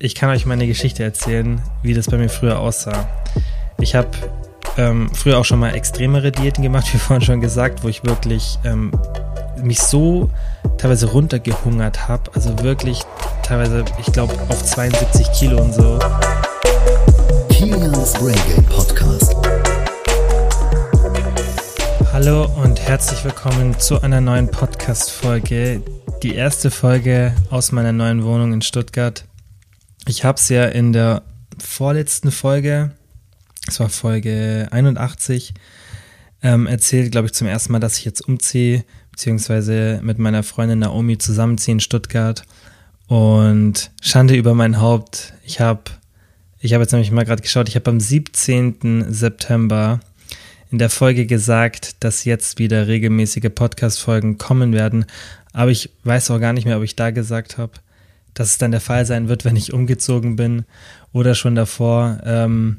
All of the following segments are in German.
ich kann euch meine Geschichte erzählen, wie das bei mir früher aussah. Ich habe ähm, früher auch schon mal extremere Diäten gemacht, wie vorhin schon gesagt, wo ich wirklich ähm, mich so teilweise runtergehungert habe. Also wirklich teilweise, ich glaube, auf 72 Kilo und so. Kilians Brain Game Podcast. Hallo und herzlich willkommen zu einer neuen Podcast-Folge. Die erste Folge aus meiner neuen Wohnung in Stuttgart. Ich habe es ja in der vorletzten Folge, es war Folge 81, ähm, erzählt, glaube ich, zum ersten Mal, dass ich jetzt umziehe, beziehungsweise mit meiner Freundin Naomi zusammenziehe in Stuttgart. Und Schande über mein Haupt. Ich habe ich hab jetzt nämlich mal gerade geschaut, ich habe am 17. September in der Folge gesagt, dass jetzt wieder regelmäßige Podcast-Folgen kommen werden. Aber ich weiß auch gar nicht mehr, ob ich da gesagt habe, dass es dann der Fall sein wird, wenn ich umgezogen bin oder schon davor. Ähm,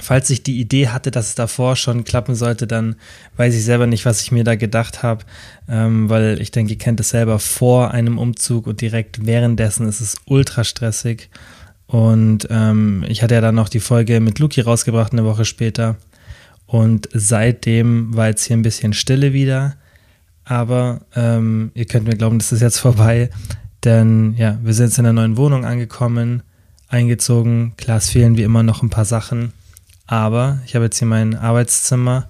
falls ich die Idee hatte, dass es davor schon klappen sollte, dann weiß ich selber nicht, was ich mir da gedacht habe, ähm, weil ich denke, ihr kennt es selber vor einem Umzug und direkt währenddessen ist es ultra stressig. Und ähm, ich hatte ja dann noch die Folge mit Luki rausgebracht eine Woche später. Und seitdem war jetzt hier ein bisschen Stille wieder. Aber ähm, ihr könnt mir glauben, das ist jetzt vorbei. Denn ja, wir sind jetzt in einer neuen Wohnung angekommen, eingezogen. Klar, es fehlen wie immer noch ein paar Sachen. Aber ich habe jetzt hier mein Arbeitszimmer,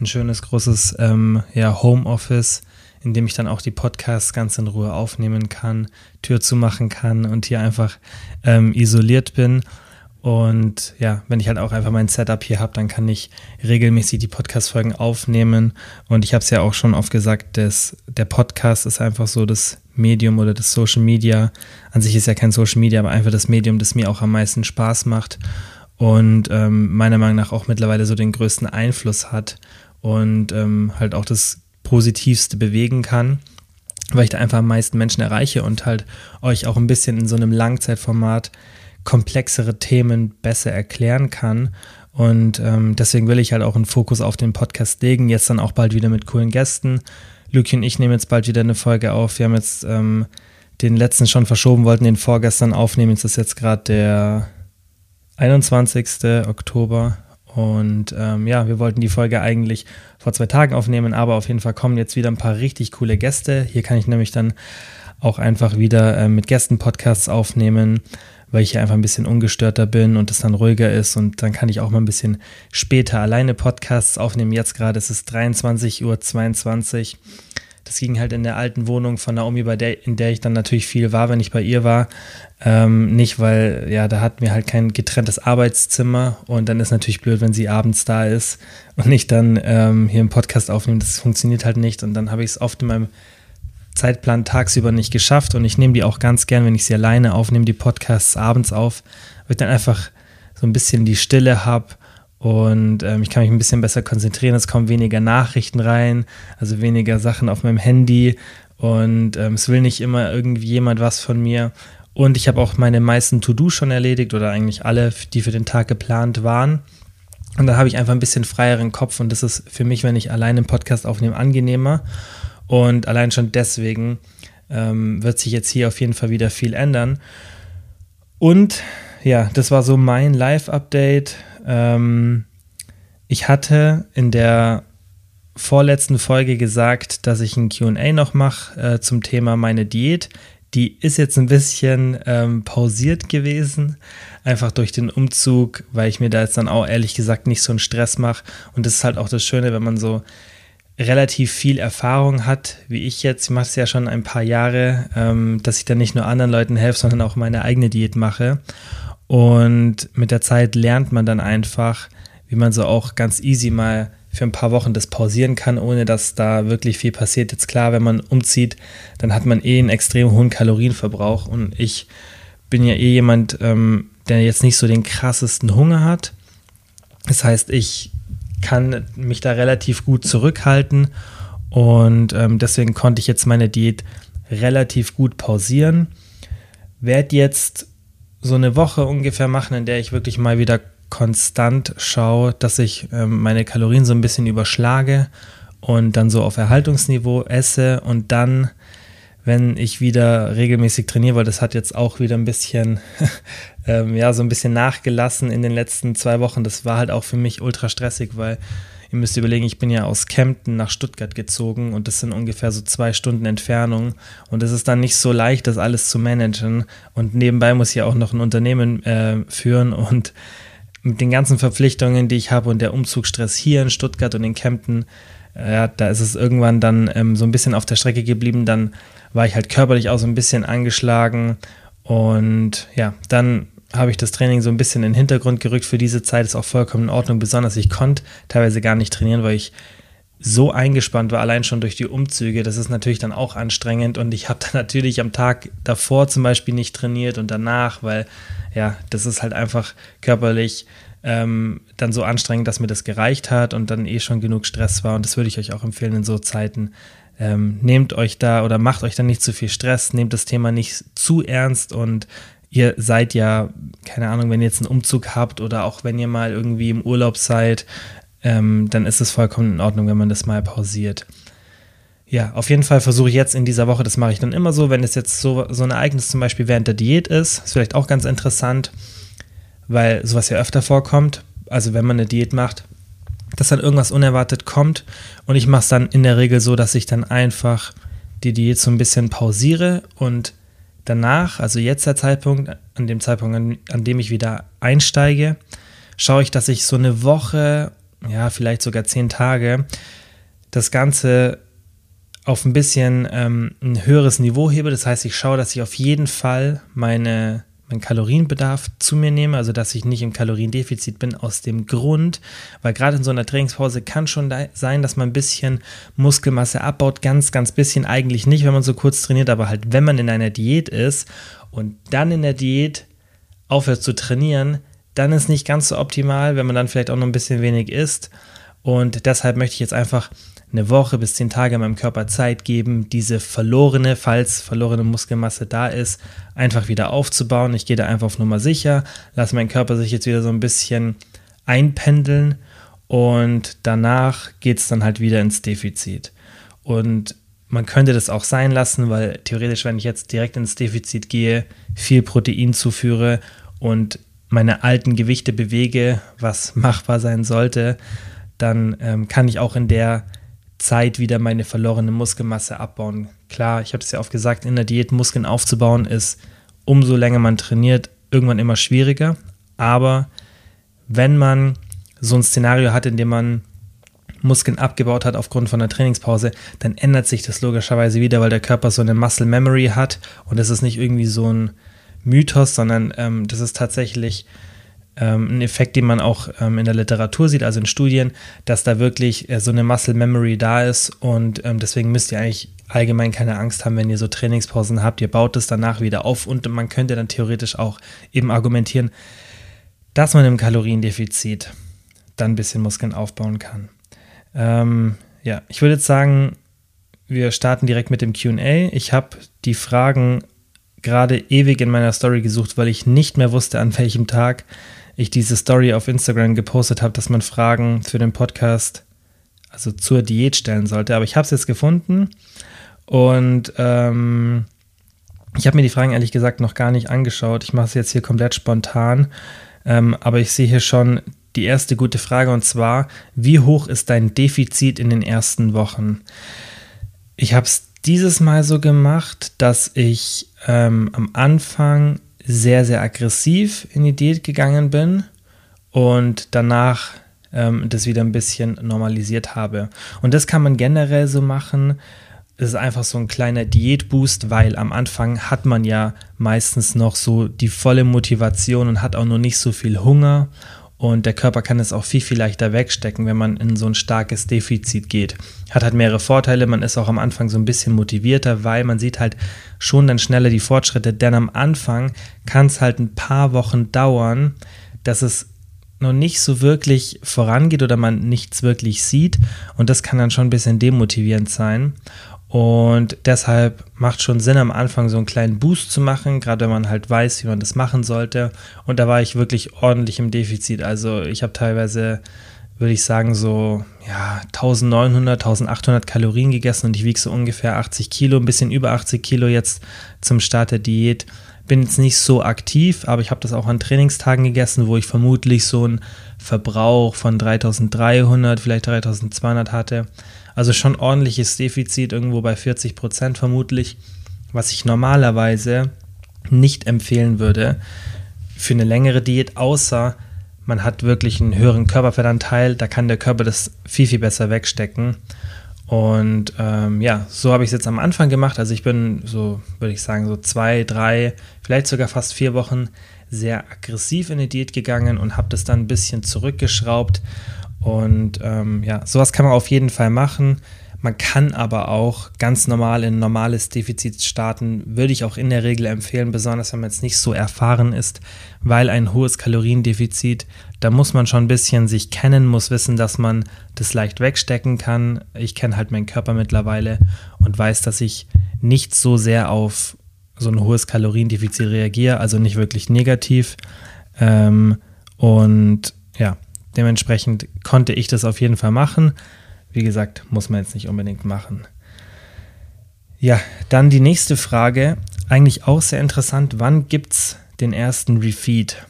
ein schönes großes ähm, ja, Homeoffice, in dem ich dann auch die Podcasts ganz in Ruhe aufnehmen kann, Tür zumachen kann und hier einfach ähm, isoliert bin. Und ja, wenn ich halt auch einfach mein Setup hier habe, dann kann ich regelmäßig die Podcast-Folgen aufnehmen. Und ich habe es ja auch schon oft gesagt, dass der Podcast ist einfach so das Medium oder das Social Media. An sich ist ja kein Social Media, aber einfach das Medium, das mir auch am meisten Spaß macht und ähm, meiner Meinung nach auch mittlerweile so den größten Einfluss hat und ähm, halt auch das Positivste bewegen kann weil ich da einfach am meisten Menschen erreiche und halt euch auch ein bisschen in so einem Langzeitformat komplexere Themen besser erklären kann. Und ähm, deswegen will ich halt auch einen Fokus auf den Podcast legen. Jetzt dann auch bald wieder mit coolen Gästen. Luki und ich nehmen jetzt bald wieder eine Folge auf. Wir haben jetzt ähm, den letzten schon verschoben, wollten den vorgestern aufnehmen. Jetzt ist jetzt gerade der 21. Oktober. Und ähm, ja, wir wollten die Folge eigentlich vor zwei Tagen aufnehmen, aber auf jeden Fall kommen jetzt wieder ein paar richtig coole Gäste. Hier kann ich nämlich dann auch einfach wieder äh, mit Gästen Podcasts aufnehmen weil ich hier einfach ein bisschen ungestörter bin und es dann ruhiger ist und dann kann ich auch mal ein bisschen später alleine Podcasts aufnehmen. Jetzt gerade ist es 23.22 Uhr. Das ging halt in der alten Wohnung von Naomi, bei der, in der ich dann natürlich viel war, wenn ich bei ihr war. Ähm, nicht, weil, ja, da hatten wir halt kein getrenntes Arbeitszimmer und dann ist natürlich blöd, wenn sie abends da ist und nicht dann ähm, hier im Podcast aufnehmen. Das funktioniert halt nicht und dann habe ich es oft in meinem Zeitplan tagsüber nicht geschafft und ich nehme die auch ganz gern, wenn ich sie alleine aufnehme, die Podcasts abends auf, weil ich dann einfach so ein bisschen die Stille habe und ähm, ich kann mich ein bisschen besser konzentrieren. Es kommen weniger Nachrichten rein, also weniger Sachen auf meinem Handy und ähm, es will nicht immer irgendwie jemand was von mir. Und ich habe auch meine meisten To-Do schon erledigt oder eigentlich alle, die für den Tag geplant waren. Und dann habe ich einfach ein bisschen freieren Kopf und das ist für mich, wenn ich alleine einen Podcast aufnehme, angenehmer. Und allein schon deswegen ähm, wird sich jetzt hier auf jeden Fall wieder viel ändern. Und ja, das war so mein Live-Update. Ähm, ich hatte in der vorletzten Folge gesagt, dass ich ein QA noch mache äh, zum Thema meine Diät. Die ist jetzt ein bisschen ähm, pausiert gewesen, einfach durch den Umzug, weil ich mir da jetzt dann auch ehrlich gesagt nicht so einen Stress mache. Und das ist halt auch das Schöne, wenn man so relativ viel Erfahrung hat, wie ich jetzt, ich mache es ja schon ein paar Jahre, ähm, dass ich dann nicht nur anderen Leuten helfe, sondern auch meine eigene Diät mache. Und mit der Zeit lernt man dann einfach, wie man so auch ganz easy mal für ein paar Wochen das pausieren kann, ohne dass da wirklich viel passiert. Jetzt klar, wenn man umzieht, dann hat man eh einen extrem hohen Kalorienverbrauch und ich bin ja eh jemand, ähm, der jetzt nicht so den krassesten Hunger hat. Das heißt, ich kann mich da relativ gut zurückhalten und ähm, deswegen konnte ich jetzt meine Diät relativ gut pausieren. Werde jetzt so eine Woche ungefähr machen, in der ich wirklich mal wieder konstant schaue, dass ich ähm, meine Kalorien so ein bisschen überschlage und dann so auf Erhaltungsniveau esse und dann wenn ich wieder regelmäßig trainiere, weil das hat jetzt auch wieder ein bisschen, ähm, ja, so ein bisschen nachgelassen in den letzten zwei Wochen. Das war halt auch für mich ultra stressig, weil ihr müsst überlegen, ich bin ja aus Kempten nach Stuttgart gezogen und das sind ungefähr so zwei Stunden Entfernung. Und es ist dann nicht so leicht, das alles zu managen. Und nebenbei muss ich ja auch noch ein Unternehmen äh, führen. Und mit den ganzen Verpflichtungen, die ich habe und der Umzugsstress hier in Stuttgart und in Kempten, äh, ja, da ist es irgendwann dann ähm, so ein bisschen auf der Strecke geblieben, dann war ich halt körperlich auch so ein bisschen angeschlagen und ja, dann habe ich das Training so ein bisschen in den Hintergrund gerückt. Für diese Zeit ist auch vollkommen in Ordnung. Besonders ich konnte teilweise gar nicht trainieren, weil ich so eingespannt war, allein schon durch die Umzüge. Das ist natürlich dann auch anstrengend und ich habe dann natürlich am Tag davor zum Beispiel nicht trainiert und danach, weil ja, das ist halt einfach körperlich ähm, dann so anstrengend, dass mir das gereicht hat und dann eh schon genug Stress war und das würde ich euch auch empfehlen in so Zeiten ähm, nehmt euch da oder macht euch da nicht zu viel Stress, nehmt das Thema nicht zu ernst und ihr seid ja, keine Ahnung, wenn ihr jetzt einen Umzug habt oder auch wenn ihr mal irgendwie im Urlaub seid, ähm, dann ist es vollkommen in Ordnung, wenn man das mal pausiert. Ja, auf jeden Fall versuche ich jetzt in dieser Woche, das mache ich dann immer so, wenn es jetzt so, so ein Ereignis zum Beispiel während der Diät ist, ist vielleicht auch ganz interessant, weil sowas ja öfter vorkommt. Also wenn man eine Diät macht, dass dann irgendwas unerwartet kommt und ich mache es dann in der Regel so, dass ich dann einfach die Diät so ein bisschen pausiere und danach, also jetzt der Zeitpunkt, an dem Zeitpunkt, an, an dem ich wieder einsteige, schaue ich, dass ich so eine Woche, ja, vielleicht sogar zehn Tage, das Ganze auf ein bisschen ähm, ein höheres Niveau hebe. Das heißt, ich schaue, dass ich auf jeden Fall meine meinen Kalorienbedarf zu mir nehme, also dass ich nicht im Kaloriendefizit bin, aus dem Grund, weil gerade in so einer Trainingspause kann schon da sein, dass man ein bisschen Muskelmasse abbaut, ganz, ganz bisschen eigentlich nicht, wenn man so kurz trainiert, aber halt, wenn man in einer Diät ist und dann in der Diät aufhört zu trainieren, dann ist nicht ganz so optimal, wenn man dann vielleicht auch noch ein bisschen wenig isst. Und deshalb möchte ich jetzt einfach eine Woche bis zehn Tage meinem Körper Zeit geben, diese verlorene, falls verlorene Muskelmasse da ist, einfach wieder aufzubauen. Ich gehe da einfach auf Nummer sicher, lasse meinen Körper sich jetzt wieder so ein bisschen einpendeln und danach geht es dann halt wieder ins Defizit. Und man könnte das auch sein lassen, weil theoretisch, wenn ich jetzt direkt ins Defizit gehe, viel Protein zuführe und meine alten Gewichte bewege, was machbar sein sollte, dann ähm, kann ich auch in der Zeit wieder meine verlorene Muskelmasse abbauen. Klar, ich habe es ja oft gesagt, in der Diät Muskeln aufzubauen ist, umso länger man trainiert, irgendwann immer schwieriger. Aber wenn man so ein Szenario hat, in dem man Muskeln abgebaut hat aufgrund von einer Trainingspause, dann ändert sich das logischerweise wieder, weil der Körper so eine Muscle Memory hat und das ist nicht irgendwie so ein Mythos, sondern ähm, das ist tatsächlich ein Effekt, den man auch ähm, in der Literatur sieht, also in Studien, dass da wirklich äh, so eine Muscle Memory da ist und ähm, deswegen müsst ihr eigentlich allgemein keine Angst haben, wenn ihr so Trainingspausen habt. Ihr baut es danach wieder auf und man könnte dann theoretisch auch eben argumentieren, dass man im Kaloriendefizit dann ein bisschen Muskeln aufbauen kann. Ähm, ja, ich würde jetzt sagen, wir starten direkt mit dem QA. Ich habe die Fragen gerade ewig in meiner Story gesucht, weil ich nicht mehr wusste, an welchem Tag ich diese Story auf Instagram gepostet habe, dass man Fragen für den Podcast, also zur Diät stellen sollte. Aber ich habe es jetzt gefunden und ähm, ich habe mir die Fragen ehrlich gesagt noch gar nicht angeschaut. Ich mache es jetzt hier komplett spontan. Ähm, aber ich sehe hier schon die erste gute Frage und zwar, wie hoch ist dein Defizit in den ersten Wochen? Ich habe es dieses Mal so gemacht, dass ich ähm, am Anfang sehr, sehr aggressiv in die Diät gegangen bin und danach ähm, das wieder ein bisschen normalisiert habe. Und das kann man generell so machen. Es ist einfach so ein kleiner Diätboost, weil am Anfang hat man ja meistens noch so die volle Motivation und hat auch noch nicht so viel Hunger und der Körper kann es auch viel, viel leichter wegstecken, wenn man in so ein starkes Defizit geht. Hat halt mehrere Vorteile. Man ist auch am Anfang so ein bisschen motivierter, weil man sieht halt schon dann schneller die Fortschritte. Denn am Anfang kann es halt ein paar Wochen dauern, dass es noch nicht so wirklich vorangeht oder man nichts wirklich sieht. Und das kann dann schon ein bisschen demotivierend sein. Und deshalb macht schon Sinn, am Anfang so einen kleinen Boost zu machen, gerade wenn man halt weiß, wie man das machen sollte. Und da war ich wirklich ordentlich im Defizit. Also ich habe teilweise würde ich sagen, so ja, 1900, 1800 Kalorien gegessen und ich wiege so ungefähr 80 Kilo, ein bisschen über 80 Kilo jetzt zum Start der Diät. Bin jetzt nicht so aktiv, aber ich habe das auch an Trainingstagen gegessen, wo ich vermutlich so einen Verbrauch von 3300, vielleicht 3200 hatte. Also schon ordentliches Defizit, irgendwo bei 40 Prozent vermutlich, was ich normalerweise nicht empfehlen würde für eine längere Diät, außer man hat wirklich einen höheren Körperfettanteil, da kann der Körper das viel, viel besser wegstecken. Und ähm, ja, so habe ich es jetzt am Anfang gemacht. Also ich bin so, würde ich sagen, so zwei, drei, vielleicht sogar fast vier Wochen sehr aggressiv in die Diät gegangen und habe das dann ein bisschen zurückgeschraubt. Und ähm, ja, sowas kann man auf jeden Fall machen. Man kann aber auch ganz normal in ein normales Defizit starten, würde ich auch in der Regel empfehlen, besonders wenn man jetzt nicht so erfahren ist, weil ein hohes Kaloriendefizit, da muss man schon ein bisschen sich kennen, muss wissen, dass man das leicht wegstecken kann. Ich kenne halt meinen Körper mittlerweile und weiß, dass ich nicht so sehr auf so ein hohes Kaloriendefizit reagiere, also nicht wirklich negativ. Ähm, und ja, dementsprechend konnte ich das auf jeden Fall machen. Wie gesagt, muss man jetzt nicht unbedingt machen. Ja, dann die nächste Frage, eigentlich auch sehr interessant. Wann gibt es den ersten Refeed?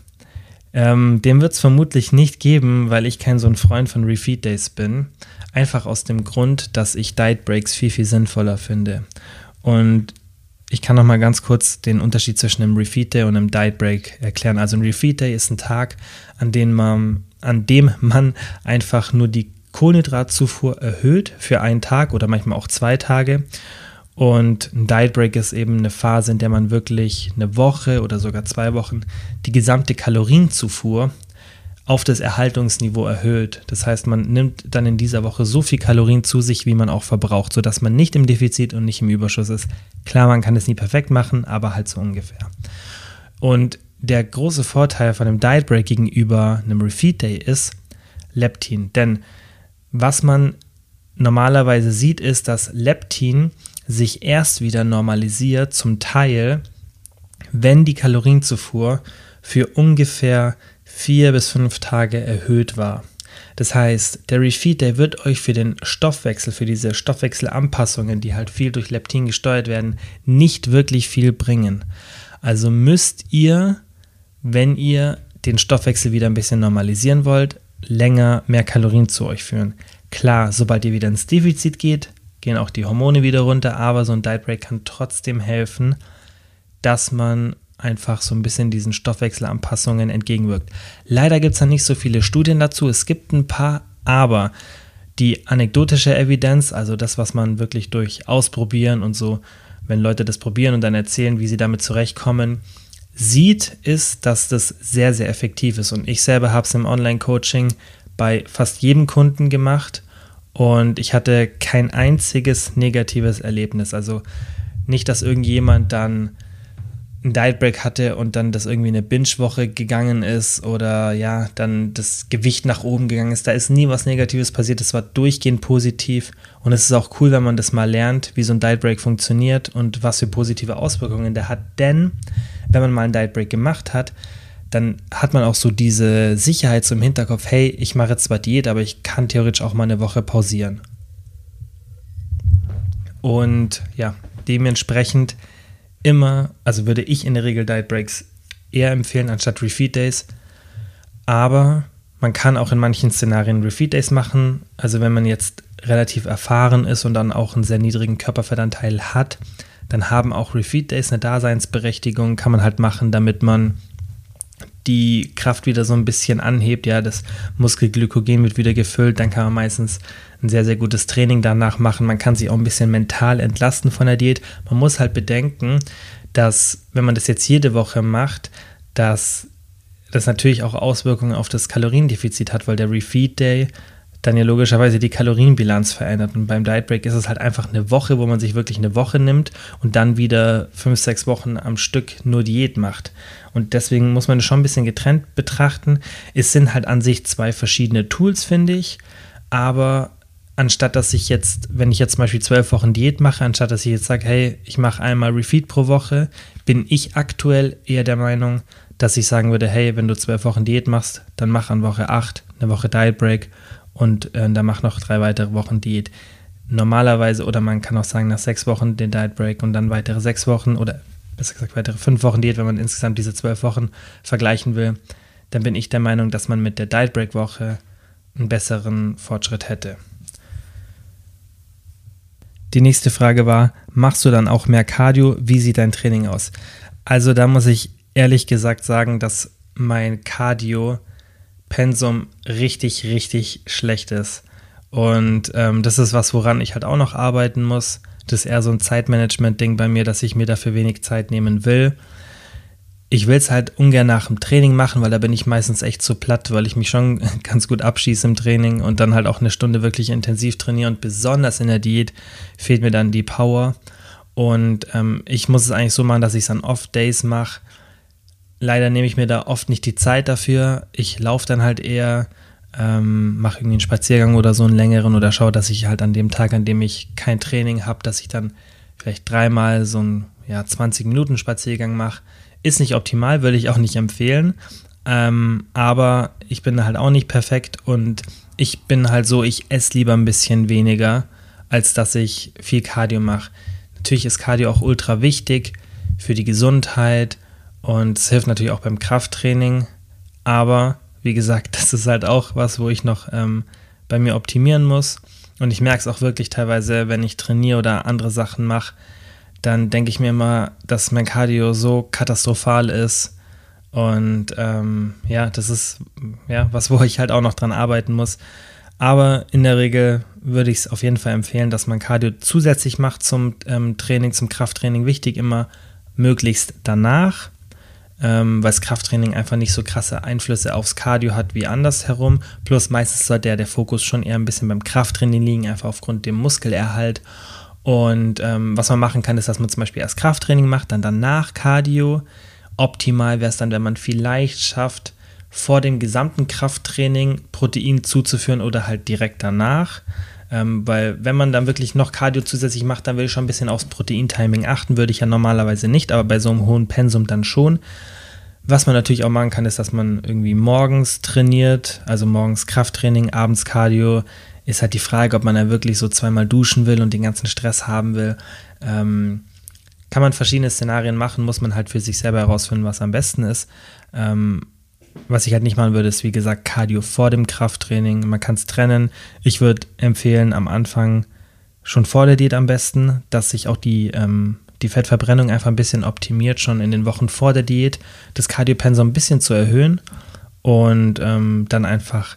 Ähm, den wird es vermutlich nicht geben, weil ich kein so ein Freund von Refeed Days bin. Einfach aus dem Grund, dass ich Diet Breaks viel, viel sinnvoller finde. Und ich kann noch mal ganz kurz den Unterschied zwischen einem Refeed Day und einem Diet Break erklären. Also ein Refeed Day ist ein Tag, an dem man, an dem man einfach nur die Kohlenhydratzufuhr erhöht für einen Tag oder manchmal auch zwei Tage. Und ein Diet Break ist eben eine Phase, in der man wirklich eine Woche oder sogar zwei Wochen die gesamte Kalorienzufuhr auf das Erhaltungsniveau erhöht. Das heißt, man nimmt dann in dieser Woche so viel Kalorien zu sich, wie man auch verbraucht, sodass man nicht im Defizit und nicht im Überschuss ist. Klar, man kann es nie perfekt machen, aber halt so ungefähr. Und der große Vorteil von einem Diet Break gegenüber einem Refeed Day ist Leptin. Denn was man normalerweise sieht, ist, dass Leptin sich erst wieder normalisiert, zum Teil, wenn die Kalorienzufuhr für ungefähr vier bis fünf Tage erhöht war. Das heißt, der Refeed, der wird euch für den Stoffwechsel, für diese Stoffwechselanpassungen, die halt viel durch Leptin gesteuert werden, nicht wirklich viel bringen. Also müsst ihr, wenn ihr den Stoffwechsel wieder ein bisschen normalisieren wollt, länger mehr Kalorien zu euch führen. Klar, sobald ihr wieder ins Defizit geht, gehen auch die Hormone wieder runter, aber so ein Diet Break kann trotzdem helfen, dass man einfach so ein bisschen diesen Stoffwechselanpassungen entgegenwirkt. Leider gibt es da nicht so viele Studien dazu. Es gibt ein paar, aber die anekdotische Evidenz, also das, was man wirklich durch Ausprobieren und so, wenn Leute das probieren und dann erzählen, wie sie damit zurechtkommen, sieht, ist, dass das sehr, sehr effektiv ist. Und ich selber habe es im Online-Coaching bei fast jedem Kunden gemacht und ich hatte kein einziges negatives Erlebnis. Also nicht, dass irgendjemand dann ein Diet Break hatte und dann das irgendwie eine Binge-Woche gegangen ist oder ja, dann das Gewicht nach oben gegangen ist. Da ist nie was Negatives passiert. Es war durchgehend positiv und es ist auch cool, wenn man das mal lernt, wie so ein Diet Break funktioniert und was für positive Auswirkungen der hat. Denn wenn man mal einen Diet Break gemacht hat, dann hat man auch so diese Sicherheit so im Hinterkopf, hey, ich mache jetzt zwar Diät, aber ich kann theoretisch auch mal eine Woche pausieren. Und ja, dementsprechend immer, also würde ich in der Regel Diet Breaks eher empfehlen anstatt Refeed Days. Aber man kann auch in manchen Szenarien Refeed Days machen. Also wenn man jetzt relativ erfahren ist und dann auch einen sehr niedrigen Körperfettanteil hat, dann haben auch Refeed Days eine Daseinsberechtigung, kann man halt machen, damit man die Kraft wieder so ein bisschen anhebt. Ja, das Muskelglykogen wird wieder gefüllt, dann kann man meistens ein sehr, sehr gutes Training danach machen. Man kann sich auch ein bisschen mental entlasten von der Diät. Man muss halt bedenken, dass wenn man das jetzt jede Woche macht, dass das natürlich auch Auswirkungen auf das Kaloriendefizit hat, weil der Refeed Day dann ja logischerweise die Kalorienbilanz verändert. Und beim Diet Break ist es halt einfach eine Woche, wo man sich wirklich eine Woche nimmt und dann wieder fünf, sechs Wochen am Stück nur Diät macht. Und deswegen muss man das schon ein bisschen getrennt betrachten. Es sind halt an sich zwei verschiedene Tools, finde ich. Aber anstatt dass ich jetzt, wenn ich jetzt zum Beispiel zwölf Wochen Diät mache, anstatt dass ich jetzt sage, hey, ich mache einmal Refeed pro Woche, bin ich aktuell eher der Meinung, dass ich sagen würde, hey, wenn du zwölf Wochen Diät machst, dann mach an Woche acht eine Woche Diet Break und äh, dann mach noch drei weitere Wochen Diät. Normalerweise, oder man kann auch sagen, nach sechs Wochen den Diet Break und dann weitere sechs Wochen oder besser gesagt weitere fünf Wochen Diät, wenn man insgesamt diese zwölf Wochen vergleichen will, dann bin ich der Meinung, dass man mit der Diet Break Woche einen besseren Fortschritt hätte. Die nächste Frage war, machst du dann auch mehr Cardio? Wie sieht dein Training aus? Also da muss ich ehrlich gesagt sagen, dass mein Cardio-Pensum richtig, richtig schlecht ist. Und ähm, das ist was, woran ich halt auch noch arbeiten muss. Das ist eher so ein Zeitmanagement-Ding bei mir, dass ich mir dafür wenig Zeit nehmen will ich will es halt ungern nach dem Training machen, weil da bin ich meistens echt zu platt, weil ich mich schon ganz gut abschieße im Training und dann halt auch eine Stunde wirklich intensiv trainiere und besonders in der Diät fehlt mir dann die Power. Und ähm, ich muss es eigentlich so machen, dass ich es an Off-Days mache. Leider nehme ich mir da oft nicht die Zeit dafür. Ich laufe dann halt eher, ähm, mache irgendwie einen Spaziergang oder so einen längeren oder schaue, dass ich halt an dem Tag, an dem ich kein Training habe, dass ich dann vielleicht dreimal so einen ja, 20 Minuten Spaziergang mache ist nicht optimal, würde ich auch nicht empfehlen. Ähm, aber ich bin halt auch nicht perfekt und ich bin halt so, ich esse lieber ein bisschen weniger, als dass ich viel Cardio mache. Natürlich ist Cardio auch ultra wichtig für die Gesundheit und es hilft natürlich auch beim Krafttraining. Aber wie gesagt, das ist halt auch was, wo ich noch ähm, bei mir optimieren muss. Und ich merke es auch wirklich teilweise, wenn ich trainiere oder andere Sachen mache, dann denke ich mir immer, dass mein Cardio so katastrophal ist. Und ähm, ja, das ist ja was, wo ich halt auch noch dran arbeiten muss. Aber in der Regel würde ich es auf jeden Fall empfehlen, dass man Cardio zusätzlich macht zum ähm, Training, zum Krafttraining. Wichtig immer möglichst danach, ähm, weil das Krafttraining einfach nicht so krasse Einflüsse aufs Cardio hat wie andersherum. Plus meistens soll der, der Fokus schon eher ein bisschen beim Krafttraining liegen, einfach aufgrund dem Muskelerhalt. Und ähm, was man machen kann, ist, dass man zum Beispiel erst Krafttraining macht, dann danach Cardio. Optimal wäre es dann, wenn man vielleicht schafft, vor dem gesamten Krafttraining Protein zuzuführen oder halt direkt danach. Ähm, weil wenn man dann wirklich noch Cardio zusätzlich macht, dann will ich schon ein bisschen aufs Proteintiming achten, würde ich ja normalerweise nicht, aber bei so einem hohen Pensum dann schon. Was man natürlich auch machen kann, ist, dass man irgendwie morgens trainiert, also morgens Krafttraining, abends Cardio, ist halt die Frage, ob man da wirklich so zweimal duschen will und den ganzen Stress haben will. Ähm, kann man verschiedene Szenarien machen, muss man halt für sich selber herausfinden, was am besten ist. Ähm, was ich halt nicht machen würde, ist wie gesagt Cardio vor dem Krafttraining. Man kann es trennen. Ich würde empfehlen, am Anfang schon vor der Diät am besten, dass sich auch die, ähm, die Fettverbrennung einfach ein bisschen optimiert, schon in den Wochen vor der Diät, das Cardiopensum ein bisschen zu erhöhen und ähm, dann einfach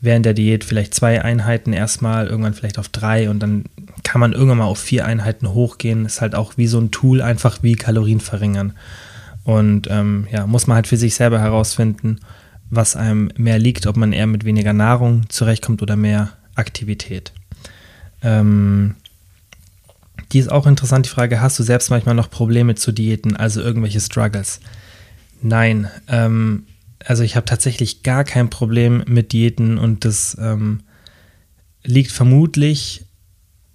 während der Diät vielleicht zwei Einheiten erstmal, irgendwann vielleicht auf drei und dann kann man irgendwann mal auf vier Einheiten hochgehen. Ist halt auch wie so ein Tool, einfach wie Kalorien verringern. Und ähm, ja, muss man halt für sich selber herausfinden, was einem mehr liegt, ob man eher mit weniger Nahrung zurechtkommt oder mehr Aktivität. Ähm, die ist auch interessant, die Frage, hast du selbst manchmal noch Probleme zu Diäten, also irgendwelche Struggles? Nein, ähm, also ich habe tatsächlich gar kein Problem mit Diäten und das ähm, liegt vermutlich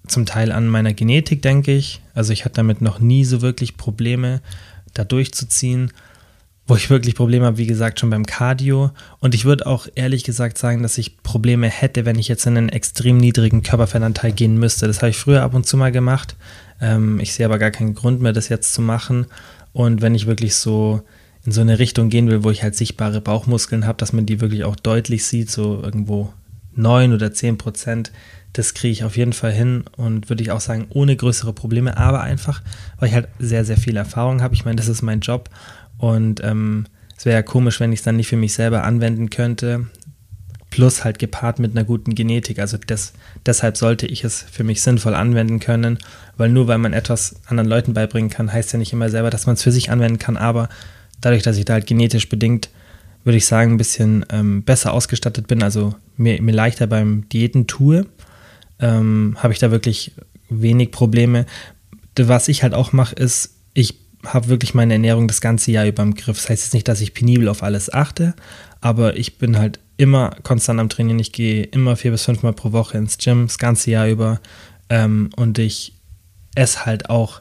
zum Teil an meiner Genetik, denke ich. Also ich hatte damit noch nie so wirklich Probleme, da durchzuziehen. Wo ich wirklich Probleme habe, wie gesagt, schon beim Cardio. Und ich würde auch ehrlich gesagt sagen, dass ich Probleme hätte, wenn ich jetzt in einen extrem niedrigen Körperfettanteil gehen müsste. Das habe ich früher ab und zu mal gemacht. Ähm, ich sehe aber gar keinen Grund mehr, das jetzt zu machen. Und wenn ich wirklich so in so eine Richtung gehen will, wo ich halt sichtbare Bauchmuskeln habe, dass man die wirklich auch deutlich sieht, so irgendwo 9 oder 10 Prozent, das kriege ich auf jeden Fall hin und würde ich auch sagen, ohne größere Probleme, aber einfach, weil ich halt sehr, sehr viel Erfahrung habe. Ich meine, das ist mein Job und ähm, es wäre ja komisch, wenn ich es dann nicht für mich selber anwenden könnte. Plus halt gepaart mit einer guten Genetik. Also das, deshalb sollte ich es für mich sinnvoll anwenden können, weil nur weil man etwas anderen Leuten beibringen kann, heißt ja nicht immer selber, dass man es für sich anwenden kann, aber dadurch, dass ich da halt genetisch bedingt, würde ich sagen, ein bisschen ähm, besser ausgestattet bin, also mir, mir leichter beim Diäten tue, ähm, habe ich da wirklich wenig Probleme. Was ich halt auch mache, ist, ich habe wirklich meine Ernährung das ganze Jahr über im Griff. Das heißt jetzt nicht, dass ich penibel auf alles achte, aber ich bin halt immer konstant am Trainieren. Ich gehe immer vier bis fünfmal pro Woche ins Gym, das ganze Jahr über. Ähm, und ich esse halt auch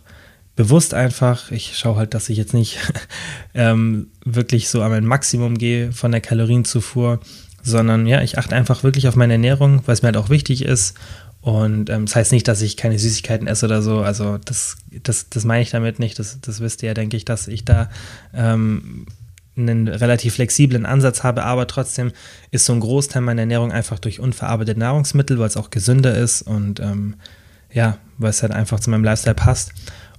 bewusst einfach. Ich schaue halt, dass ich jetzt nicht ähm, wirklich so an mein Maximum gehe von der Kalorienzufuhr, sondern ja, ich achte einfach wirklich auf meine Ernährung, weil es mir halt auch wichtig ist. Und ähm, das heißt nicht, dass ich keine Süßigkeiten esse oder so. Also das, das, das meine ich damit nicht. Das, das wisst ihr ja, denke ich, dass ich da ähm, einen relativ flexiblen Ansatz habe, aber trotzdem ist so ein Großteil meiner Ernährung einfach durch unverarbeitete Nahrungsmittel, weil es auch gesünder ist und ähm, ja, weil es halt einfach zu meinem Lifestyle passt.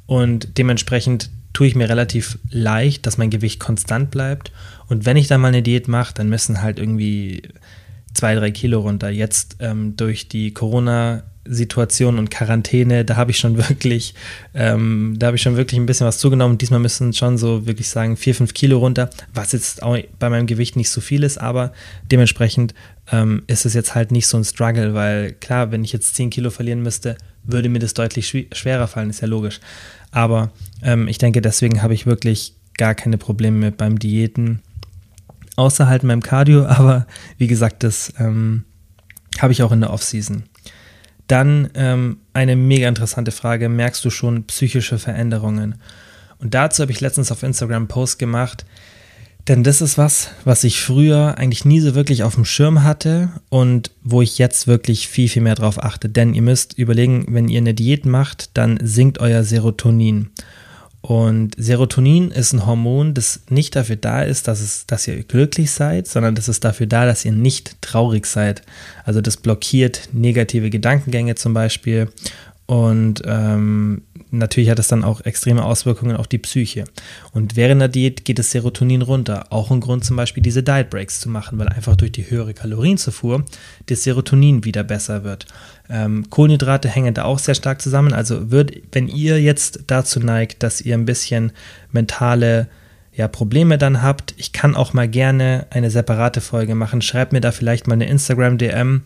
Und dementsprechend tue ich mir relativ leicht, dass mein Gewicht konstant bleibt. Und wenn ich dann mal eine Diät mache, dann müssen halt irgendwie zwei, drei Kilo runter. Jetzt ähm, durch die Corona- Situation und Quarantäne, da habe ich schon wirklich, ähm, da habe ich schon wirklich ein bisschen was zugenommen. Diesmal müssen schon so wirklich sagen vier, fünf Kilo runter, was jetzt auch bei meinem Gewicht nicht so viel ist, aber dementsprechend ähm, ist es jetzt halt nicht so ein Struggle, weil klar, wenn ich jetzt zehn Kilo verlieren müsste, würde mir das deutlich schwerer fallen, ist ja logisch. Aber ähm, ich denke, deswegen habe ich wirklich gar keine Probleme beim Diäten, außer halt meinem Cardio, aber wie gesagt, das ähm, habe ich auch in der Offseason. Dann ähm, eine mega interessante Frage. Merkst du schon psychische Veränderungen? Und dazu habe ich letztens auf Instagram einen Post gemacht, denn das ist was, was ich früher eigentlich nie so wirklich auf dem Schirm hatte und wo ich jetzt wirklich viel, viel mehr drauf achte. Denn ihr müsst überlegen, wenn ihr eine Diät macht, dann sinkt euer Serotonin. Und Serotonin ist ein Hormon, das nicht dafür da ist, dass, es, dass ihr glücklich seid, sondern das ist dafür da, dass ihr nicht traurig seid. Also das blockiert negative Gedankengänge zum Beispiel und ähm, natürlich hat es dann auch extreme Auswirkungen auf die Psyche. Und während der Diät geht das Serotonin runter. Auch ein Grund zum Beispiel diese Diet Breaks zu machen, weil einfach durch die höhere Kalorienzufuhr das Serotonin wieder besser wird. Ähm, Kohlenhydrate hängen da auch sehr stark zusammen. Also wird, wenn ihr jetzt dazu neigt, dass ihr ein bisschen mentale ja, Probleme dann habt, ich kann auch mal gerne eine separate Folge machen. Schreibt mir da vielleicht mal eine Instagram-DM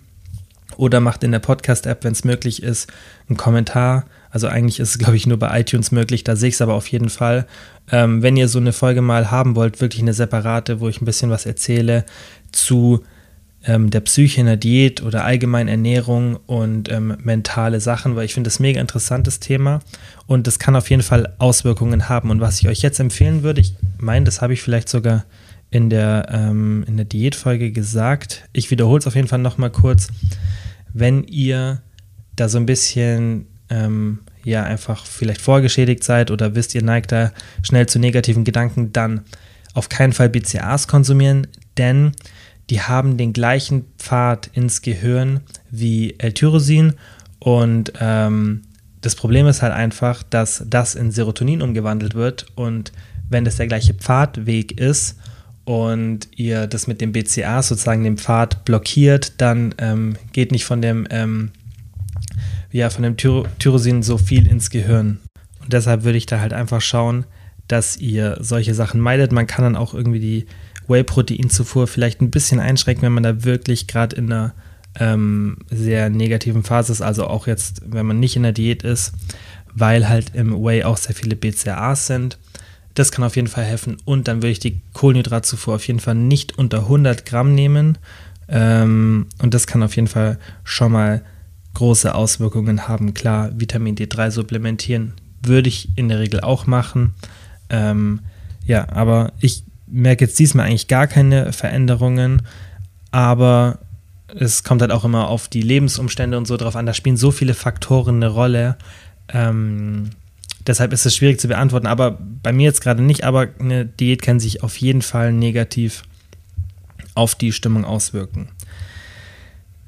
oder macht in der Podcast-App, wenn es möglich ist, einen Kommentar. Also eigentlich ist es, glaube ich, nur bei iTunes möglich, da sehe ich es aber auf jeden Fall. Ähm, wenn ihr so eine Folge mal haben wollt, wirklich eine separate, wo ich ein bisschen was erzähle zu ähm, der Psyche in der Diät oder allgemein Ernährung und ähm, mentale Sachen, weil ich finde das mega interessantes Thema und das kann auf jeden Fall Auswirkungen haben. Und was ich euch jetzt empfehlen würde, ich meine, das habe ich vielleicht sogar in der, ähm, in der Diätfolge gesagt. Ich wiederhole es auf jeden Fall nochmal kurz. Wenn ihr da so ein bisschen ähm, ja einfach vielleicht vorgeschädigt seid oder wisst, ihr neigt da schnell zu negativen Gedanken, dann auf keinen Fall BCAAs konsumieren, denn die haben den gleichen Pfad ins Gehirn wie L-Tyrosin. Und ähm, das Problem ist halt einfach, dass das in Serotonin umgewandelt wird. Und wenn das der gleiche Pfadweg ist und ihr das mit dem BCA sozusagen den Pfad blockiert, dann ähm, geht nicht von dem, ähm, ja, von dem Tyr Tyrosin so viel ins Gehirn. Und deshalb würde ich da halt einfach schauen, dass ihr solche Sachen meidet. Man kann dann auch irgendwie die Whey-Proteinzufuhr vielleicht ein bisschen einschränken, wenn man da wirklich gerade in einer ähm, sehr negativen Phase ist, also auch jetzt, wenn man nicht in der Diät ist, weil halt im Whey auch sehr viele BCAAs sind. Das kann auf jeden Fall helfen. Und dann würde ich die Kohlenhydratzufuhr auf jeden Fall nicht unter 100 Gramm nehmen. Ähm, und das kann auf jeden Fall schon mal große Auswirkungen haben. Klar, Vitamin D3 supplementieren würde ich in der Regel auch machen. Ähm, ja, aber ich merke jetzt diesmal eigentlich gar keine Veränderungen. Aber es kommt halt auch immer auf die Lebensumstände und so drauf an. Da spielen so viele Faktoren eine Rolle. Ähm, Deshalb ist es schwierig zu beantworten, aber bei mir jetzt gerade nicht, aber eine Diät kann sich auf jeden Fall negativ auf die Stimmung auswirken.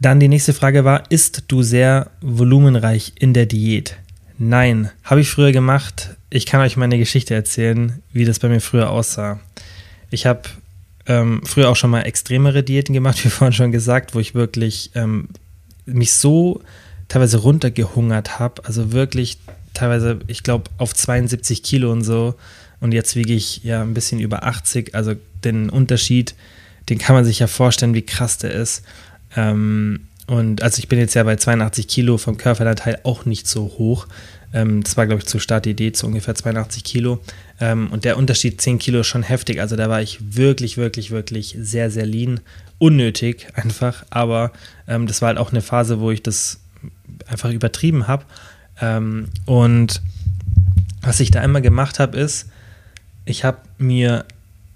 Dann die nächste Frage war, isst du sehr volumenreich in der Diät? Nein, habe ich früher gemacht. Ich kann euch meine Geschichte erzählen, wie das bei mir früher aussah. Ich habe ähm, früher auch schon mal extremere Diäten gemacht, wie vorhin schon gesagt, wo ich wirklich ähm, mich so teilweise runtergehungert habe, also wirklich teilweise, ich glaube, auf 72 Kilo und so. Und jetzt wiege ich ja ein bisschen über 80. Also den Unterschied, den kann man sich ja vorstellen, wie krass der ist. Ähm, und also ich bin jetzt ja bei 82 Kilo vom Körperanteil auch nicht so hoch. Ähm, das war, glaube ich, zur Startidee zu ungefähr 82 Kilo. Ähm, und der Unterschied 10 Kilo ist schon heftig. Also da war ich wirklich, wirklich, wirklich sehr, sehr lean. Unnötig einfach. Aber ähm, das war halt auch eine Phase, wo ich das einfach übertrieben habe. Ähm, und was ich da einmal gemacht habe, ist, ich habe mir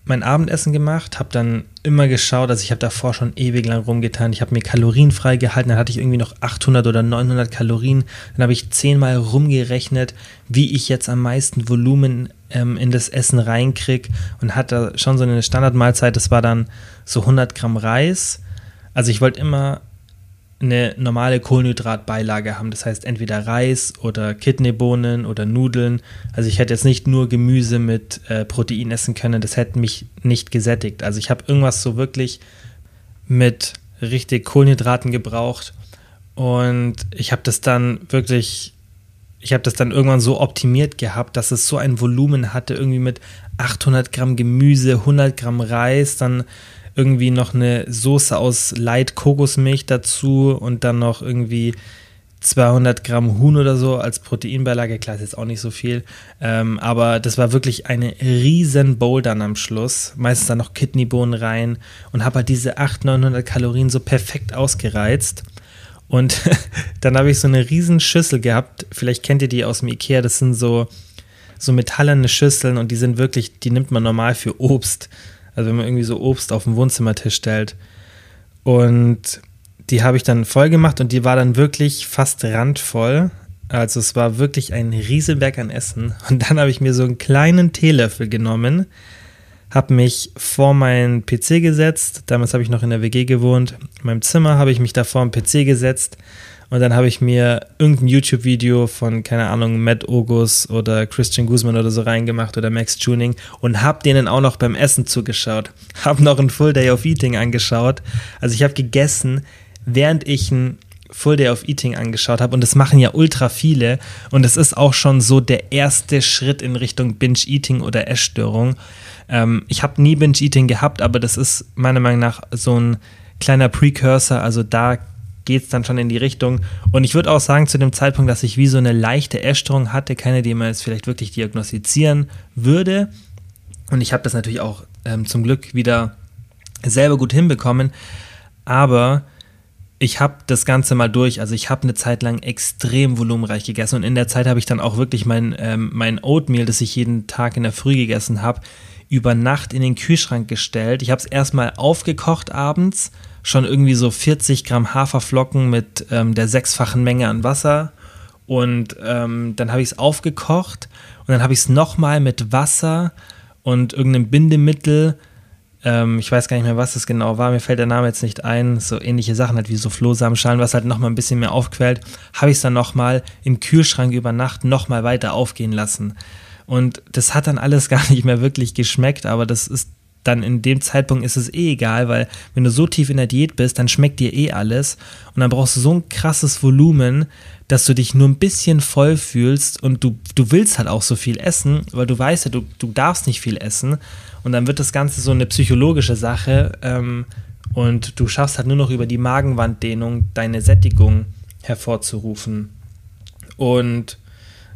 mein Abendessen gemacht, habe dann immer geschaut, also ich habe davor schon ewig lang rumgetan, ich habe mir Kalorien freigehalten, dann hatte ich irgendwie noch 800 oder 900 Kalorien, dann habe ich zehnmal rumgerechnet, wie ich jetzt am meisten Volumen ähm, in das Essen reinkriege und hatte schon so eine Standardmahlzeit, das war dann so 100 Gramm Reis, also ich wollte immer eine normale Kohlenhydratbeilage haben. Das heißt entweder Reis oder Kidneybohnen oder Nudeln. Also ich hätte jetzt nicht nur Gemüse mit äh, Protein essen können, das hätte mich nicht gesättigt. Also ich habe irgendwas so wirklich mit richtig Kohlenhydraten gebraucht und ich habe das dann wirklich, ich habe das dann irgendwann so optimiert gehabt, dass es so ein Volumen hatte, irgendwie mit 800 Gramm Gemüse, 100 Gramm Reis, dann irgendwie noch eine Soße aus Light Kokosmilch dazu und dann noch irgendwie 200 Gramm Huhn oder so als Proteinbeilage. Klar, ist jetzt auch nicht so viel. Ähm, aber das war wirklich eine riesen Bowl dann am Schluss. Meistens dann noch Kidneybohnen rein und habe halt diese 800, 900 Kalorien so perfekt ausgereizt. Und dann habe ich so eine riesen Schüssel gehabt. Vielleicht kennt ihr die aus dem Ikea. Das sind so, so metallene Schüsseln und die sind wirklich, die nimmt man normal für Obst. Also wenn man irgendwie so Obst auf den Wohnzimmertisch stellt. Und die habe ich dann voll gemacht und die war dann wirklich fast randvoll. Also es war wirklich ein Riesenberg an Essen. Und dann habe ich mir so einen kleinen Teelöffel genommen, habe mich vor meinen PC gesetzt. Damals habe ich noch in der WG gewohnt. In meinem Zimmer habe ich mich da vor den PC gesetzt und dann habe ich mir irgendein YouTube-Video von, keine Ahnung, Matt Ogus oder Christian Guzman oder so reingemacht oder Max Tuning und habe denen auch noch beim Essen zugeschaut. Habe noch ein Full Day of Eating angeschaut. Also ich habe gegessen, während ich ein Full Day of Eating angeschaut habe und das machen ja ultra viele und es ist auch schon so der erste Schritt in Richtung Binge-Eating oder Essstörung. Ähm, ich habe nie Binge-Eating gehabt, aber das ist meiner Meinung nach so ein kleiner Precursor, also da geht es dann schon in die Richtung. Und ich würde auch sagen, zu dem Zeitpunkt, dass ich wie so eine leichte Essstörung hatte, keine, die man jetzt vielleicht wirklich diagnostizieren würde. Und ich habe das natürlich auch ähm, zum Glück wieder selber gut hinbekommen. Aber ich habe das Ganze mal durch. Also ich habe eine Zeit lang extrem volumenreich gegessen und in der Zeit habe ich dann auch wirklich mein, ähm, mein Oatmeal, das ich jeden Tag in der Früh gegessen habe, über Nacht in den Kühlschrank gestellt. Ich habe es erstmal aufgekocht abends schon irgendwie so 40 Gramm Haferflocken mit ähm, der sechsfachen Menge an Wasser. Und ähm, dann habe ich es aufgekocht und dann habe ich es nochmal mit Wasser und irgendeinem Bindemittel, ähm, ich weiß gar nicht mehr, was das genau war, mir fällt der Name jetzt nicht ein, so ähnliche Sachen halt wie so Flohsamenschalen, was halt nochmal ein bisschen mehr aufquält, habe ich es dann nochmal im Kühlschrank über Nacht nochmal weiter aufgehen lassen. Und das hat dann alles gar nicht mehr wirklich geschmeckt, aber das ist dann in dem Zeitpunkt ist es eh egal, weil wenn du so tief in der Diät bist, dann schmeckt dir eh alles und dann brauchst du so ein krasses Volumen, dass du dich nur ein bisschen voll fühlst und du, du willst halt auch so viel essen, weil du weißt ja, du, du darfst nicht viel essen und dann wird das Ganze so eine psychologische Sache ähm, und du schaffst halt nur noch über die Magenwanddehnung deine Sättigung hervorzurufen. Und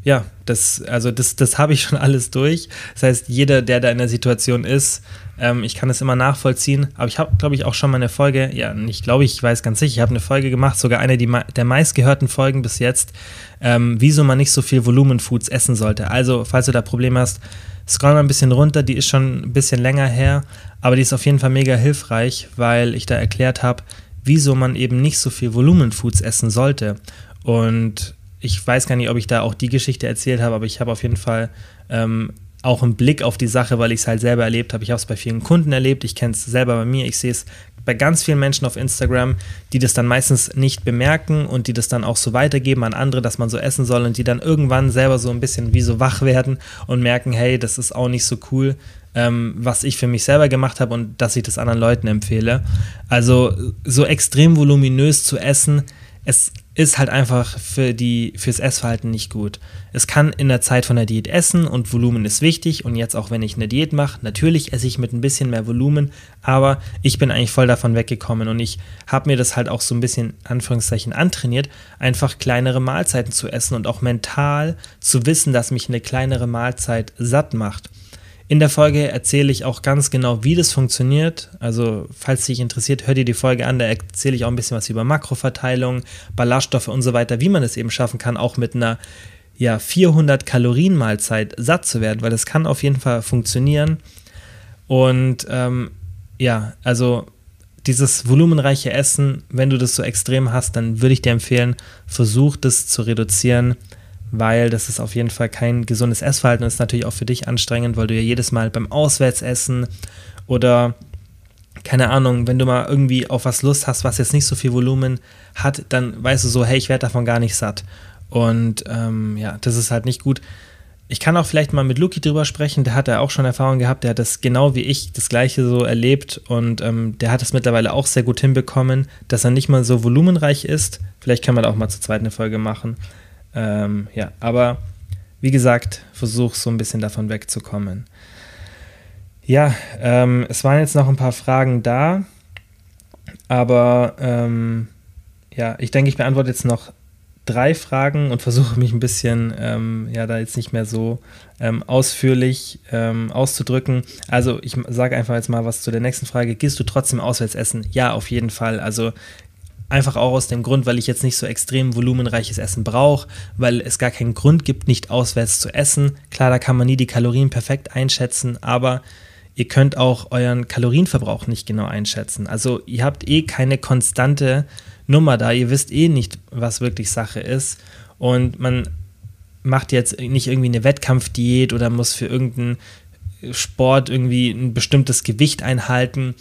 ja, das, also das, das habe ich schon alles durch. Das heißt, jeder, der da in der Situation ist, ähm, ich kann es immer nachvollziehen. Aber ich habe, glaube ich, auch schon mal eine Folge, ja, nicht glaube ich, ich weiß ganz sicher, ich habe eine Folge gemacht, sogar eine die, der meistgehörten Folgen bis jetzt, ähm, wieso man nicht so viel Volumenfoods essen sollte. Also, falls du da Probleme hast, scroll mal ein bisschen runter, die ist schon ein bisschen länger her, aber die ist auf jeden Fall mega hilfreich, weil ich da erklärt habe, wieso man eben nicht so viel Volumenfoods essen sollte. Und ich weiß gar nicht, ob ich da auch die Geschichte erzählt habe, aber ich habe auf jeden Fall ähm, auch einen Blick auf die Sache, weil ich es halt selber erlebt habe. Ich habe es bei vielen Kunden erlebt, ich kenne es selber bei mir, ich sehe es bei ganz vielen Menschen auf Instagram, die das dann meistens nicht bemerken und die das dann auch so weitergeben an andere, dass man so essen soll und die dann irgendwann selber so ein bisschen wie so wach werden und merken, hey, das ist auch nicht so cool, ähm, was ich für mich selber gemacht habe und dass ich das anderen Leuten empfehle. Also so extrem voluminös zu essen, es ist halt einfach für die, fürs Essverhalten nicht gut. Es kann in der Zeit von der Diät essen und Volumen ist wichtig und jetzt auch wenn ich eine Diät mache, natürlich esse ich mit ein bisschen mehr Volumen, aber ich bin eigentlich voll davon weggekommen und ich habe mir das halt auch so ein bisschen Anführungszeichen antrainiert, einfach kleinere Mahlzeiten zu essen und auch mental zu wissen, dass mich eine kleinere Mahlzeit satt macht. In der Folge erzähle ich auch ganz genau, wie das funktioniert. Also, falls dich interessiert, hör dir die Folge an. Da erzähle ich auch ein bisschen was über Makroverteilung, Ballaststoffe und so weiter, wie man es eben schaffen kann, auch mit einer ja, 400 Kalorien Mahlzeit satt zu werden, weil das kann auf jeden Fall funktionieren. Und ähm, ja, also dieses volumenreiche Essen, wenn du das so extrem hast, dann würde ich dir empfehlen, versuch das zu reduzieren, weil das ist auf jeden Fall kein gesundes Essverhalten und ist natürlich auch für dich anstrengend, weil du ja jedes Mal beim Auswärtsessen oder keine Ahnung, wenn du mal irgendwie auf was Lust hast, was jetzt nicht so viel Volumen hat, dann weißt du so, hey, ich werde davon gar nicht satt. Und ähm, ja, das ist halt nicht gut. Ich kann auch vielleicht mal mit Luki drüber sprechen, der hat ja auch schon Erfahrung gehabt, der hat das genau wie ich das gleiche so erlebt und ähm, der hat es mittlerweile auch sehr gut hinbekommen, dass er nicht mal so volumenreich ist. Vielleicht kann man da auch mal zur zweiten Folge machen. Ähm, ja, aber wie gesagt, versuch so ein bisschen davon wegzukommen. Ja, ähm, es waren jetzt noch ein paar Fragen da, aber ähm, ja, ich denke, ich beantworte jetzt noch drei Fragen und versuche mich ein bisschen, ähm, ja, da jetzt nicht mehr so ähm, ausführlich ähm, auszudrücken. Also ich sage einfach jetzt mal was zu der nächsten Frage. Gehst du trotzdem auswärts essen? Ja, auf jeden Fall. Also Einfach auch aus dem Grund, weil ich jetzt nicht so extrem volumenreiches Essen brauche, weil es gar keinen Grund gibt, nicht auswärts zu essen. Klar, da kann man nie die Kalorien perfekt einschätzen, aber ihr könnt auch euren Kalorienverbrauch nicht genau einschätzen. Also ihr habt eh keine konstante Nummer da, ihr wisst eh nicht, was wirklich Sache ist. Und man macht jetzt nicht irgendwie eine Wettkampfdiät oder muss für irgendeinen Sport irgendwie ein bestimmtes Gewicht einhalten,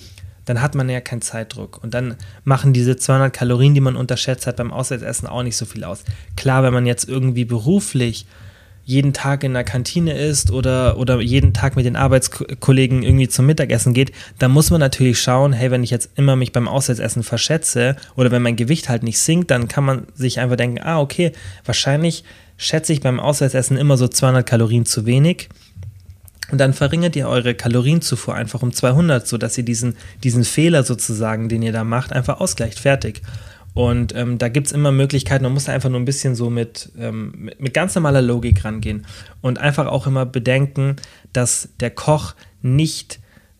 dann hat man ja keinen Zeitdruck. Und dann machen diese 200 Kalorien, die man unterschätzt hat, beim Auswärtsessen auch nicht so viel aus. Klar, wenn man jetzt irgendwie beruflich jeden Tag in der Kantine isst oder, oder jeden Tag mit den Arbeitskollegen irgendwie zum Mittagessen geht, dann muss man natürlich schauen, hey, wenn ich jetzt immer mich beim Auswärtsessen verschätze oder wenn mein Gewicht halt nicht sinkt, dann kann man sich einfach denken, ah, okay, wahrscheinlich schätze ich beim Auswärtsessen immer so 200 Kalorien zu wenig. Und dann verringert ihr eure Kalorienzufuhr einfach um 200, sodass ihr diesen, diesen Fehler sozusagen, den ihr da macht, einfach ausgleicht. Fertig. Und ähm, da gibt es immer Möglichkeiten, man muss einfach nur ein bisschen so mit, ähm, mit, mit, ganz normaler Logik rangehen und einfach auch immer bedenken, dass der Koch nicht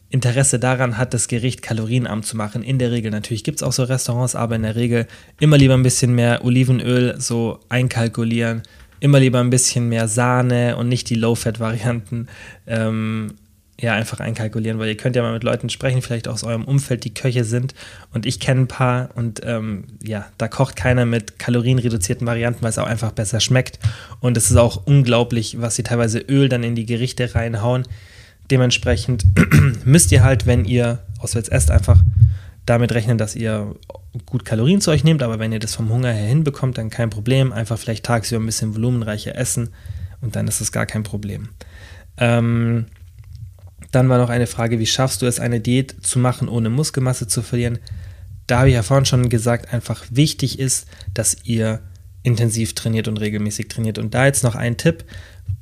Interesse daran hat, das Gericht kalorienarm zu machen. In der Regel natürlich gibt es auch so Restaurants, aber in der Regel immer lieber ein bisschen mehr Olivenöl so einkalkulieren, immer lieber ein bisschen mehr Sahne und nicht die Low-Fat-Varianten. Ähm, ja einfach einkalkulieren, weil ihr könnt ja mal mit Leuten sprechen, vielleicht aus eurem Umfeld, die Köche sind. Und ich kenne ein paar und ähm, ja, da kocht keiner mit kalorienreduzierten Varianten, weil es auch einfach besser schmeckt. Und es ist auch unglaublich, was sie teilweise Öl dann in die Gerichte reinhauen. Dementsprechend müsst ihr halt, wenn ihr auswärts esst, einfach damit rechnen, dass ihr gut Kalorien zu euch nehmt. Aber wenn ihr das vom Hunger her hinbekommt, dann kein Problem. Einfach vielleicht tagsüber ein bisschen volumenreicher essen und dann ist es gar kein Problem. Ähm, dann war noch eine Frage, wie schaffst du es, eine Diät zu machen, ohne Muskelmasse zu verlieren? Da habe ich ja vorhin schon gesagt, einfach wichtig ist, dass ihr intensiv trainiert und regelmäßig trainiert. Und da jetzt noch ein Tipp.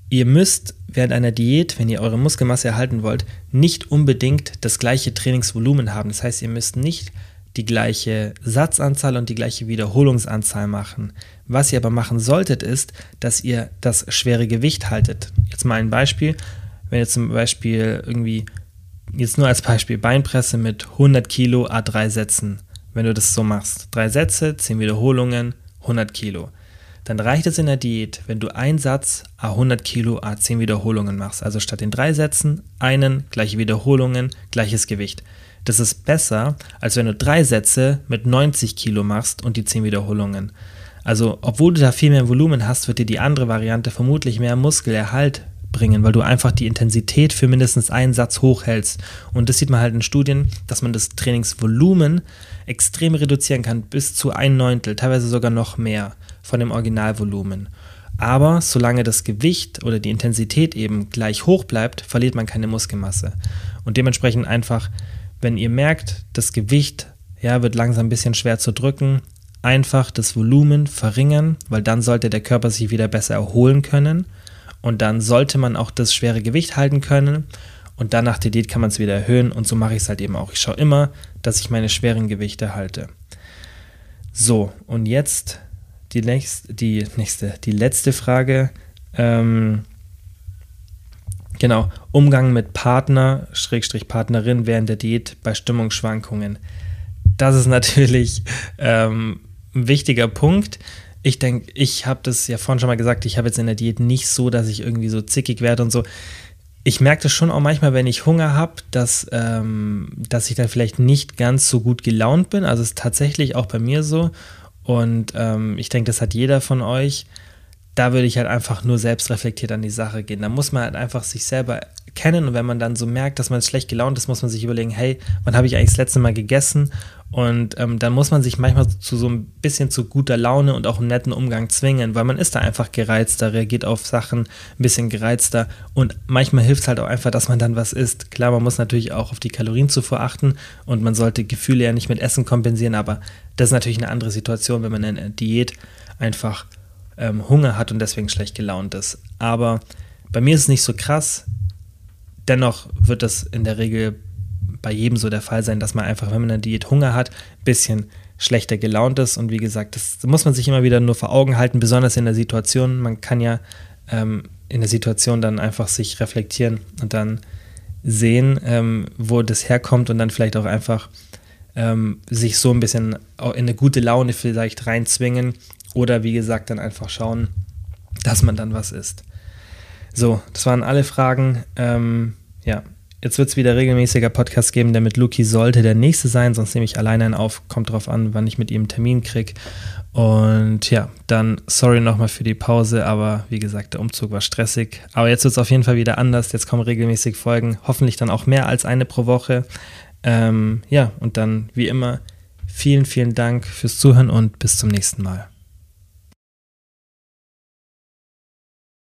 Ihr müsst während einer Diät, wenn ihr eure Muskelmasse erhalten wollt, nicht unbedingt das gleiche Trainingsvolumen haben. Das heißt, ihr müsst nicht die gleiche Satzanzahl und die gleiche Wiederholungsanzahl machen. Was ihr aber machen solltet, ist, dass ihr das schwere Gewicht haltet. Jetzt mal ein Beispiel wenn ihr zum Beispiel irgendwie, jetzt nur als Beispiel, Beinpresse mit 100 Kilo A3 Sätzen, wenn du das so machst, drei Sätze, 10 Wiederholungen, 100 Kilo, dann reicht es in der Diät, wenn du einen Satz A100 Kilo A10 Wiederholungen machst. Also statt den drei Sätzen, einen, gleiche Wiederholungen, gleiches Gewicht. Das ist besser, als wenn du drei Sätze mit 90 Kilo machst und die 10 Wiederholungen. Also, obwohl du da viel mehr Volumen hast, wird dir die andere Variante vermutlich mehr Muskelerhalt bringen, weil du einfach die Intensität für mindestens einen Satz hochhältst. Und das sieht man halt in Studien, dass man das Trainingsvolumen extrem reduzieren kann, bis zu ein Neuntel, teilweise sogar noch mehr von dem Originalvolumen. Aber solange das Gewicht oder die Intensität eben gleich hoch bleibt, verliert man keine Muskelmasse. Und dementsprechend einfach, wenn ihr merkt, das Gewicht ja, wird langsam ein bisschen schwer zu drücken, einfach das Volumen verringern, weil dann sollte der Körper sich wieder besser erholen können und dann sollte man auch das schwere Gewicht halten können. Und dann nach der Diät kann man es wieder erhöhen. Und so mache ich es halt eben auch. Ich schaue immer, dass ich meine schweren Gewichte halte. So, und jetzt die nächste, die nächste, die letzte Frage. Ähm, genau, Umgang mit Partner, Schrägstrich Partnerin während der Diät bei Stimmungsschwankungen. Das ist natürlich ähm, ein wichtiger Punkt ich denke, ich habe das ja vorhin schon mal gesagt, ich habe jetzt in der Diät nicht so, dass ich irgendwie so zickig werde und so. ich merke das schon auch manchmal, wenn ich Hunger habe, dass, ähm, dass ich dann vielleicht nicht ganz so gut gelaunt bin. Also es ist tatsächlich auch bei mir so. Und ähm, ich denke, das hat jeder von euch. Da würde ich halt einfach nur selbst reflektiert an die Sache gehen. Da muss man halt einfach sich selber kennen und wenn man dann so merkt, dass man schlecht gelaunt ist, muss man sich überlegen, hey, wann habe ich eigentlich das letzte Mal gegessen? Und ähm, dann muss man sich manchmal zu so ein bisschen zu guter Laune und auch einen netten Umgang zwingen, weil man ist da einfach gereizter, reagiert auf Sachen ein bisschen gereizter und manchmal hilft es halt auch einfach, dass man dann was isst. Klar, man muss natürlich auch auf die Kalorienzufuhr achten und man sollte Gefühle ja nicht mit Essen kompensieren, aber das ist natürlich eine andere Situation, wenn man in einer Diät einfach ähm, Hunger hat und deswegen schlecht gelaunt ist. Aber bei mir ist es nicht so krass. Dennoch wird das in der Regel bei jedem so der Fall sein, dass man einfach, wenn man eine Diät Hunger hat, ein bisschen schlechter gelaunt ist. Und wie gesagt, das muss man sich immer wieder nur vor Augen halten, besonders in der Situation. Man kann ja ähm, in der Situation dann einfach sich reflektieren und dann sehen, ähm, wo das herkommt und dann vielleicht auch einfach ähm, sich so ein bisschen in eine gute Laune vielleicht reinzwingen oder wie gesagt dann einfach schauen, dass man dann was isst. So, das waren alle Fragen. Ähm, ja, jetzt wird es wieder regelmäßiger Podcast geben. Der mit Luki sollte der nächste sein, sonst nehme ich alleine einen auf. Kommt drauf an, wann ich mit ihm einen Termin kriege. Und ja, dann sorry nochmal für die Pause, aber wie gesagt, der Umzug war stressig. Aber jetzt wird es auf jeden Fall wieder anders. Jetzt kommen regelmäßig Folgen, hoffentlich dann auch mehr als eine pro Woche. Ähm, ja, und dann wie immer vielen, vielen Dank fürs Zuhören und bis zum nächsten Mal.